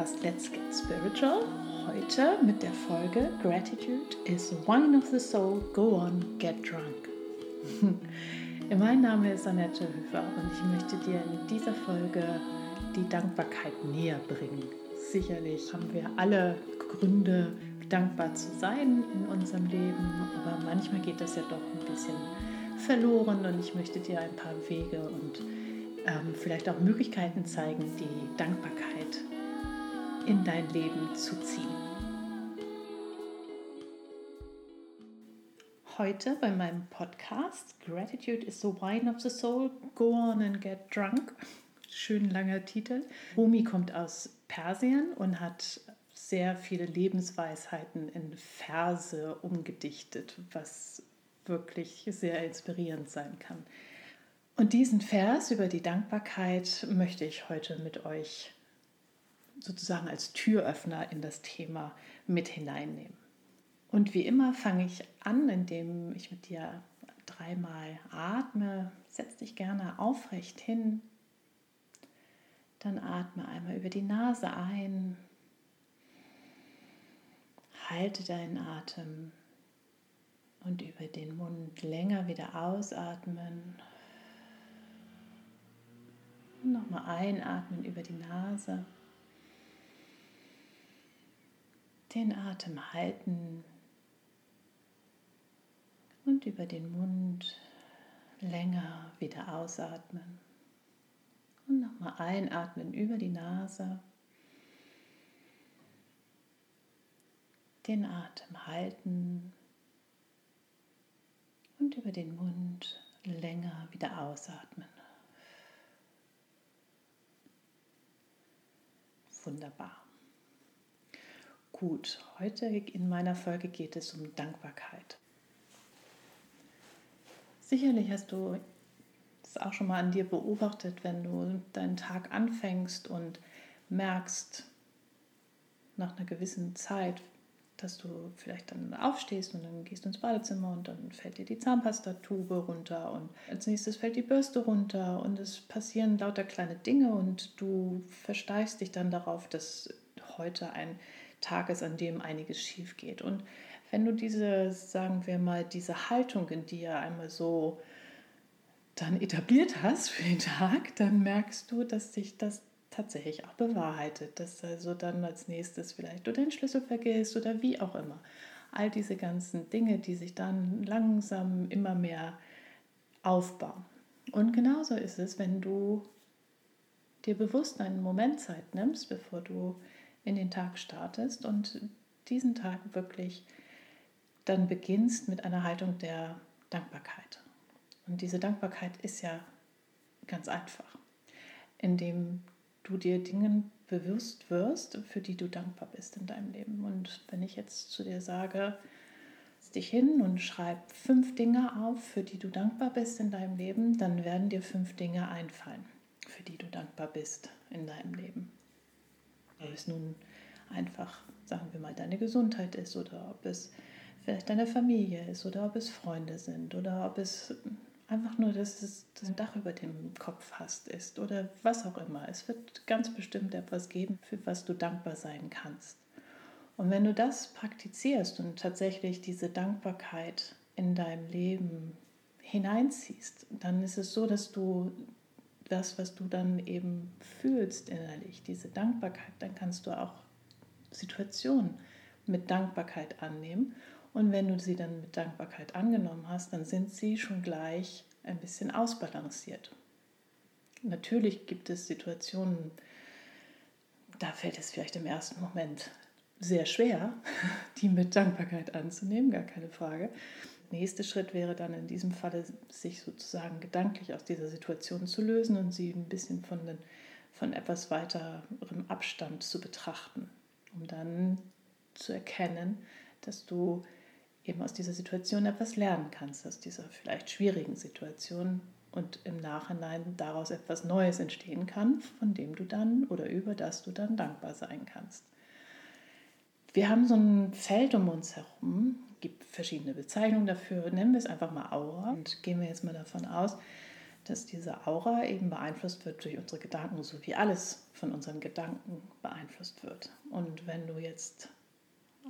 Podcast Let's Get Spiritual. Heute mit der Folge Gratitude is wine of the soul, go on, get drunk. mein Name ist Annette Höfer und ich möchte dir in dieser Folge die Dankbarkeit näher bringen. Sicherlich haben wir alle Gründe, dankbar zu sein in unserem Leben, aber manchmal geht das ja doch ein bisschen verloren und ich möchte dir ein paar Wege und ähm, vielleicht auch Möglichkeiten zeigen, die Dankbarkeit in dein Leben zu ziehen. Heute bei meinem Podcast Gratitude is the wine of the soul, go on and get drunk. Schön langer Titel. Rumi kommt aus Persien und hat sehr viele Lebensweisheiten in Verse umgedichtet, was wirklich sehr inspirierend sein kann. Und diesen Vers über die Dankbarkeit möchte ich heute mit euch sozusagen als Türöffner in das Thema mit hineinnehmen. Und wie immer fange ich an, indem ich mit dir dreimal atme. Setz dich gerne aufrecht hin. Dann atme einmal über die Nase ein. Halte deinen Atem und über den Mund länger wieder ausatmen. Nochmal einatmen über die Nase. Den Atem halten und über den Mund länger wieder ausatmen. Und nochmal einatmen über die Nase. Den Atem halten und über den Mund länger wieder ausatmen. Wunderbar. Gut, heute in meiner Folge geht es um Dankbarkeit. Sicherlich hast du es auch schon mal an dir beobachtet, wenn du deinen Tag anfängst und merkst nach einer gewissen Zeit, dass du vielleicht dann aufstehst und dann gehst du ins Badezimmer und dann fällt dir die Zahnpastatube runter und als nächstes fällt die Bürste runter und es passieren lauter kleine Dinge und du versteifst dich dann darauf, dass heute ein Tag ist, an dem einiges schief geht. Und wenn du diese, sagen wir mal, diese Haltung in dir einmal so dann etabliert hast für den Tag, dann merkst du, dass sich das tatsächlich auch bewahrheitet, dass also dann als nächstes vielleicht du deinen Schlüssel vergisst oder wie auch immer. All diese ganzen Dinge, die sich dann langsam immer mehr aufbauen. Und genauso ist es, wenn du dir bewusst einen Moment Zeit nimmst, bevor du in den Tag startest und diesen Tag wirklich dann beginnst mit einer Haltung der Dankbarkeit. Und diese Dankbarkeit ist ja ganz einfach, indem du dir Dingen bewusst wirst, für die du dankbar bist in deinem Leben. Und wenn ich jetzt zu dir sage, dich hin und schreib fünf Dinge auf, für die du dankbar bist in deinem Leben, dann werden dir fünf Dinge einfallen, für die du dankbar bist in deinem Leben. Ob es nun einfach, sagen wir mal, deine Gesundheit ist oder ob es vielleicht deine Familie ist oder ob es Freunde sind oder ob es einfach nur, dass du ein Dach über dem Kopf hast, ist oder was auch immer. Es wird ganz bestimmt etwas geben, für was du dankbar sein kannst. Und wenn du das praktizierst und tatsächlich diese Dankbarkeit in deinem Leben hineinziehst, dann ist es so, dass du das, was du dann eben fühlst innerlich, diese Dankbarkeit, dann kannst du auch Situationen mit Dankbarkeit annehmen und wenn du sie dann mit Dankbarkeit angenommen hast, dann sind sie schon gleich ein bisschen ausbalanciert. Natürlich gibt es Situationen, da fällt es vielleicht im ersten Moment sehr schwer, die mit Dankbarkeit anzunehmen, gar keine Frage. Nächster Schritt wäre dann in diesem Falle, sich sozusagen gedanklich aus dieser Situation zu lösen und sie ein bisschen von, den, von etwas weiterem Abstand zu betrachten, um dann zu erkennen, dass du eben aus dieser Situation etwas lernen kannst, aus dieser vielleicht schwierigen Situation und im Nachhinein daraus etwas Neues entstehen kann, von dem du dann oder über das du dann dankbar sein kannst. Wir haben so ein Feld um uns herum, gibt verschiedene Bezeichnungen dafür, nennen wir es einfach mal Aura und gehen wir jetzt mal davon aus, dass diese Aura eben beeinflusst wird durch unsere Gedanken, so wie alles von unseren Gedanken beeinflusst wird. Und wenn du jetzt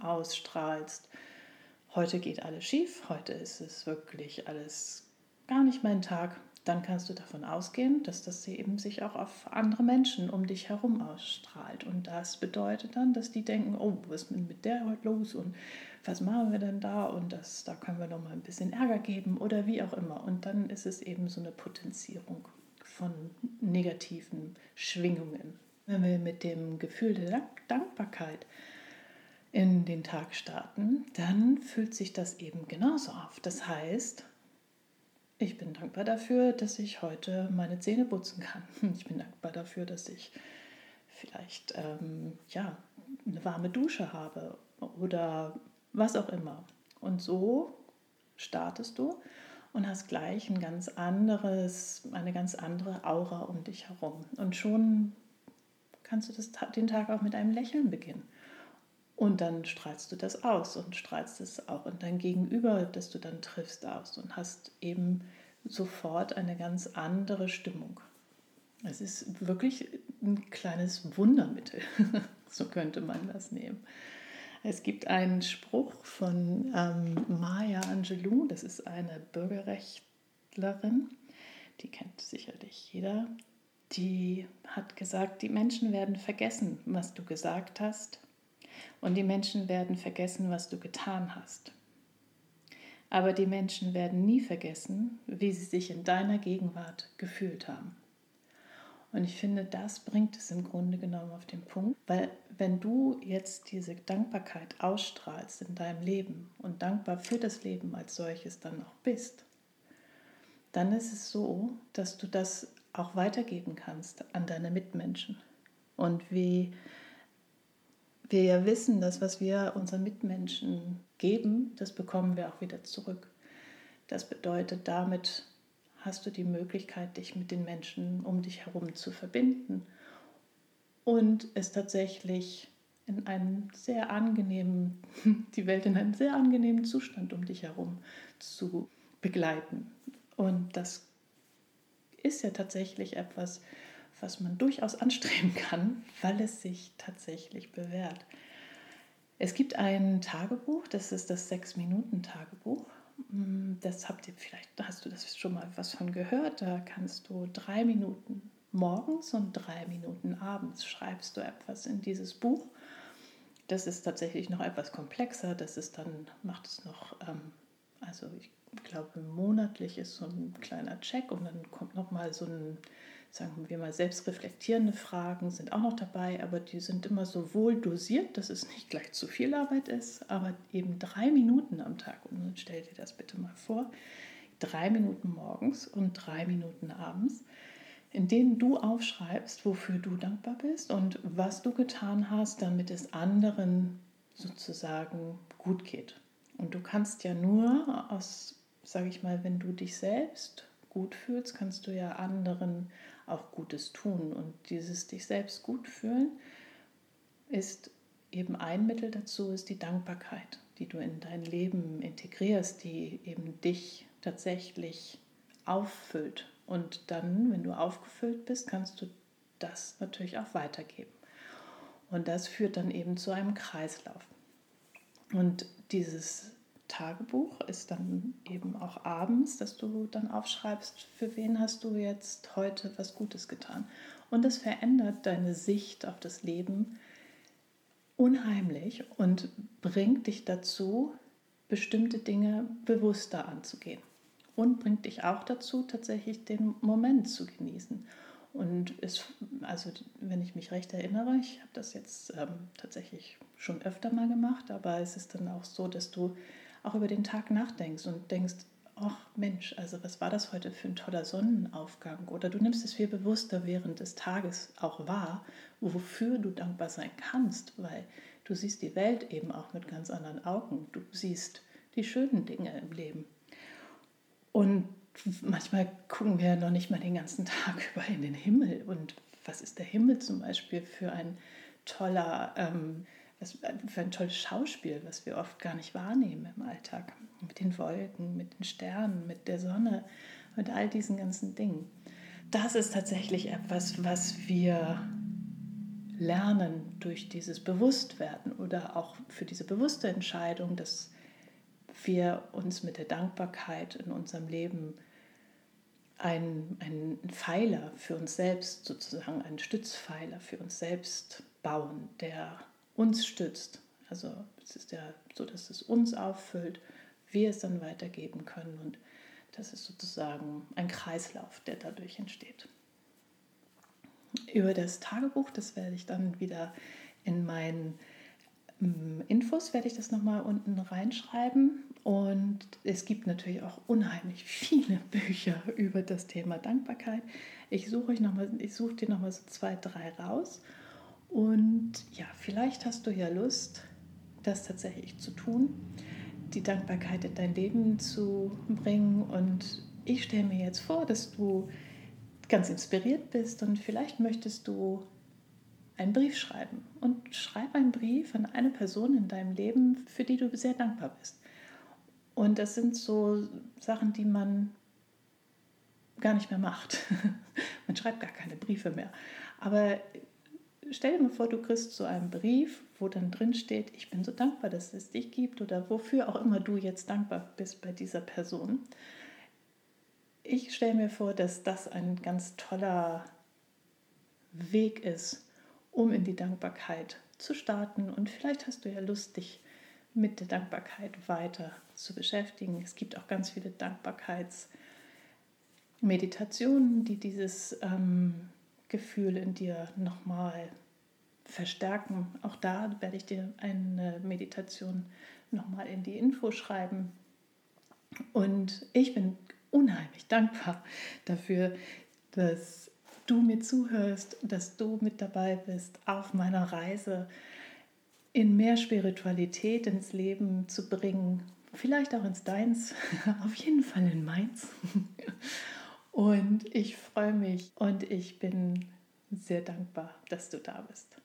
ausstrahlst, heute geht alles schief, heute ist es wirklich alles gar nicht mein Tag, dann kannst du davon ausgehen, dass das eben sich auch auf andere Menschen um dich herum ausstrahlt. Und das bedeutet dann, dass die denken, oh, was ist mit der heute los und was machen wir denn da und das, da können wir noch mal ein bisschen Ärger geben oder wie auch immer. Und dann ist es eben so eine Potenzierung von negativen Schwingungen. Wenn wir mit dem Gefühl der Dankbarkeit in den Tag starten, dann fühlt sich das eben genauso auf. Das heißt, ich bin dankbar dafür, dass ich heute meine Zähne putzen kann. Ich bin dankbar dafür, dass ich vielleicht ähm, ja, eine warme Dusche habe oder was auch immer. Und so startest du und hast gleich ein ganz anderes, eine ganz andere Aura um dich herum. Und schon kannst du das, den Tag auch mit einem Lächeln beginnen. Und dann strahlst du das aus und strahlst es auch in dein Gegenüber, das du dann triffst, aus und hast eben sofort eine ganz andere Stimmung. Es ist wirklich ein kleines Wundermittel, so könnte man das nehmen. Es gibt einen Spruch von ähm, Maya Angelou, das ist eine Bürgerrechtlerin, die kennt sicherlich jeder. Die hat gesagt, die Menschen werden vergessen, was du gesagt hast und die Menschen werden vergessen, was du getan hast. Aber die Menschen werden nie vergessen, wie sie sich in deiner Gegenwart gefühlt haben. Und ich finde, das bringt es im Grunde genommen auf den Punkt, weil wenn du jetzt diese Dankbarkeit ausstrahlst in deinem Leben und dankbar für das Leben als solches dann auch bist, dann ist es so, dass du das auch weitergeben kannst an deine Mitmenschen. Und wie wir ja wissen, dass was wir unseren Mitmenschen geben, das bekommen wir auch wieder zurück. Das bedeutet, damit hast du die Möglichkeit, dich mit den Menschen um dich herum zu verbinden und es tatsächlich in einem sehr angenehmen, die Welt in einem sehr angenehmen Zustand um dich herum zu begleiten. Und das ist ja tatsächlich etwas, was man durchaus anstreben kann, weil es sich tatsächlich bewährt. Es gibt ein Tagebuch, das ist das Sechs-Minuten-Tagebuch. Mm, das habt ihr vielleicht, hast du das schon mal was von gehört. Da kannst du drei Minuten morgens und drei Minuten abends schreibst du etwas in dieses Buch. Das ist tatsächlich noch etwas komplexer. Das ist dann, macht es noch, ähm, also ich glaube, monatlich ist so ein kleiner Check und dann kommt noch mal so ein sagen wir mal, selbstreflektierende Fragen sind auch noch dabei, aber die sind immer so wohl dosiert, dass es nicht gleich zu viel Arbeit ist, aber eben drei Minuten am Tag. Und dann stell dir das bitte mal vor, drei Minuten morgens und drei Minuten abends, in denen du aufschreibst, wofür du dankbar bist und was du getan hast, damit es anderen sozusagen gut geht. Und du kannst ja nur aus, sage ich mal, wenn du dich selbst gut fühlst, kannst du ja anderen auch Gutes tun. Und dieses dich selbst gut fühlen ist eben ein Mittel dazu, ist die Dankbarkeit, die du in dein Leben integrierst, die eben dich tatsächlich auffüllt. Und dann, wenn du aufgefüllt bist, kannst du das natürlich auch weitergeben. Und das führt dann eben zu einem Kreislauf. Und dieses Tagebuch ist dann eben auch abends, dass du dann aufschreibst, für wen hast du jetzt heute was Gutes getan. Und das verändert deine Sicht auf das Leben unheimlich und bringt dich dazu, bestimmte Dinge bewusster anzugehen. Und bringt dich auch dazu, tatsächlich den Moment zu genießen. Und es, also wenn ich mich recht erinnere, ich habe das jetzt ähm, tatsächlich schon öfter mal gemacht, aber es ist dann auch so, dass du auch über den Tag nachdenkst und denkst, ach Mensch, also was war das heute für ein toller Sonnenaufgang? Oder du nimmst es viel bewusster während des Tages auch wahr, wofür du dankbar sein kannst, weil du siehst die Welt eben auch mit ganz anderen Augen. Du siehst die schönen Dinge im Leben. Und manchmal gucken wir noch nicht mal den ganzen Tag über in den Himmel. Und was ist der Himmel zum Beispiel für ein toller ähm, was für ein tolles Schauspiel, was wir oft gar nicht wahrnehmen im Alltag. Mit den Wolken, mit den Sternen, mit der Sonne, mit all diesen ganzen Dingen. Das ist tatsächlich etwas, was wir lernen durch dieses Bewusstwerden oder auch für diese bewusste Entscheidung, dass wir uns mit der Dankbarkeit in unserem Leben einen, einen Pfeiler für uns selbst, sozusagen einen Stützpfeiler für uns selbst bauen, der uns stützt. Also es ist ja so, dass es uns auffüllt, wir es dann weitergeben können und das ist sozusagen ein Kreislauf, der dadurch entsteht. Über das Tagebuch, das werde ich dann wieder in meinen mm, Infos, werde ich das nochmal unten reinschreiben. Und es gibt natürlich auch unheimlich viele Bücher über das Thema Dankbarkeit. Ich suche euch noch mal, ich suche dir nochmal so zwei, drei raus. Und ja, vielleicht hast du ja Lust, das tatsächlich zu tun, die Dankbarkeit in dein Leben zu bringen. Und ich stelle mir jetzt vor, dass du ganz inspiriert bist und vielleicht möchtest du einen Brief schreiben. Und schreib einen Brief an eine Person in deinem Leben, für die du sehr dankbar bist. Und das sind so Sachen, die man gar nicht mehr macht. man schreibt gar keine Briefe mehr. Aber stell dir mal vor, du kriegst so einen Brief, wo dann drin steht, ich bin so dankbar, dass es dich gibt oder wofür auch immer du jetzt dankbar bist bei dieser Person. Ich stelle mir vor, dass das ein ganz toller Weg ist, um in die Dankbarkeit zu starten. Und vielleicht hast du ja Lust, dich mit der Dankbarkeit weiter zu beschäftigen. Es gibt auch ganz viele Dankbarkeitsmeditationen, die dieses ähm, Gefühl in dir nochmal verstärken. Auch da werde ich dir eine Meditation nochmal in die Info schreiben. Und ich bin unheimlich dankbar dafür, dass du mir zuhörst, dass du mit dabei bist auf meiner Reise in mehr Spiritualität ins Leben zu bringen. Vielleicht auch ins Deins, auf jeden Fall in meins. Und ich freue mich und ich bin sehr dankbar, dass du da bist.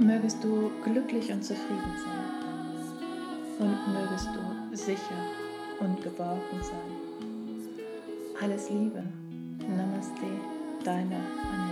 Mögest du glücklich und zufrieden sein und mögest du sicher und geborgen sein. Alles Liebe. Namaste, deine Anne.